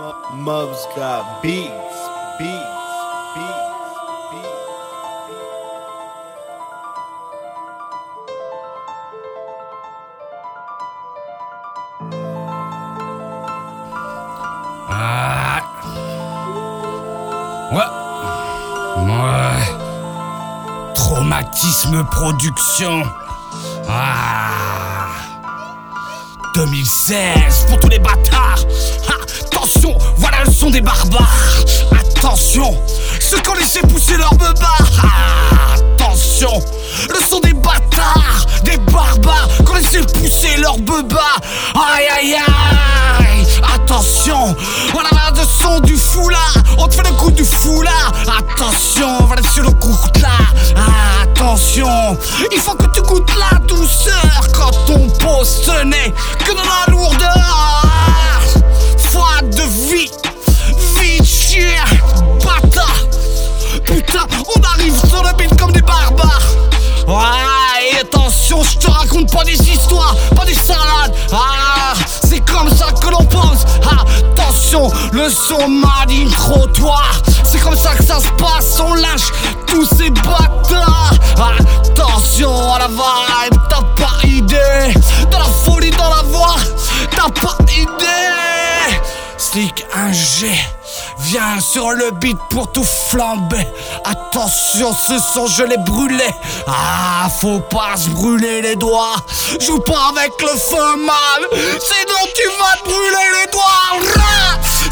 Mubs got beats, beats. Ah. Traumatisme production. Ah. 2016 pour tous les bâtards. Attention, voilà le son des barbares. Attention, ceux qui ont laissé pousser leur. Ah, attention, le son des bâtards, des barbares qui ont laissé pousser leur beba. Aïe aïe aïe. Attention, voilà le son du foulard. On te fait le coup du foulard. Attention, voilà sur le coup là. Ah, attention, il faut que tu goûtes la douceur quand le comme des barbares. Ouais, et attention, je te raconte pas des histoires, pas des salades. Ah, c'est comme ça que l'on pense. Attention, le son maligne trottoir. C'est comme ça que ça se passe, on lâche tous ces bâtards. Attention à la vibe, t'as pas idée. De la folie dans la voix, t'as pas idée. Un G. Viens sur le beat pour tout flamber. Attention, ce son, je l'ai brûlé. Ah, faut pas se brûler les doigts. Joue pas avec le feu mal, sinon tu vas te brûler les doigts.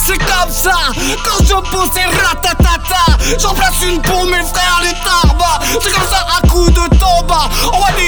C'est comme ça, quand je pose c'est ratatata. J'en place une pour mes frères les tarbas. C'est comme ça, à coup de.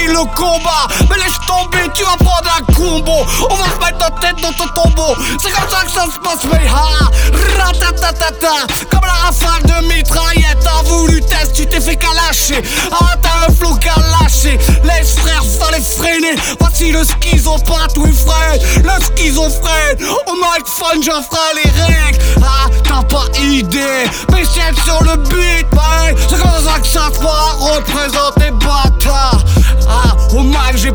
Le combat, mais laisse tomber, tu vas prendre un combo. On va se mettre ta tête dans ton tombeau. C'est comme ça que ça se passe, mais ha, ratatatata. Comme la rafale de mitraillette, t'as voulu test, tu t'es fait calacher. Ah, t'as un flot lâché. Laisse frère, fallait freiner. Voici le schizopathe, oui frère. Le schizophrène. Au microphone, je ferai les règles. Ah, t'as pas idée. Mais c'est sur le beat, ouais. C'est comme ça que ça se représenter bâtard.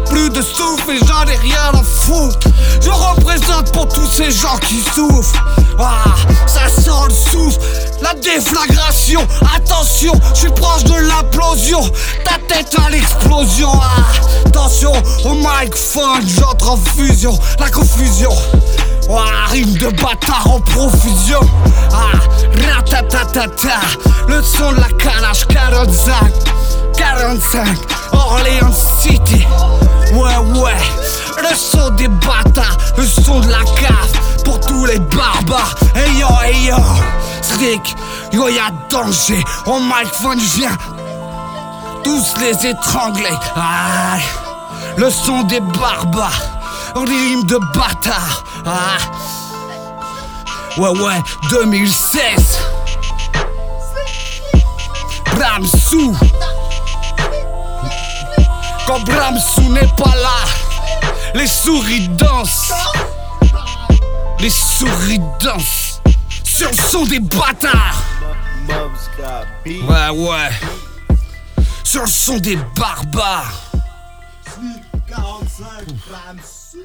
Plus de souffle et j'en ai rien à foutre. Je représente pour tous ces gens qui souffrent. Ah, ça sent le souffle, la déflagration. Attention, je suis proche de l'implosion. Ta tête à l'explosion. Ah, attention, au microphone, j'entre en fusion. La confusion. Ah, rime de bâtard en profusion. Ah, ratatatata. Le son de la calage 45. 45, Orléans City. Le son de la cave pour tous les barbares. Hey yo, hey yo, Slick, yo, y'a danger. Au microphone, je viens tous les étrangler. Le son des barbares, rime de bâtards. Ah. Ouais, ouais, 2016. Bramsou. Quand Bramsou n'est pas là, les souris dansent. Les souris dansent sur le son des bâtards. Ouais, ouais. Sur le son des barbares. 45 grammes sous.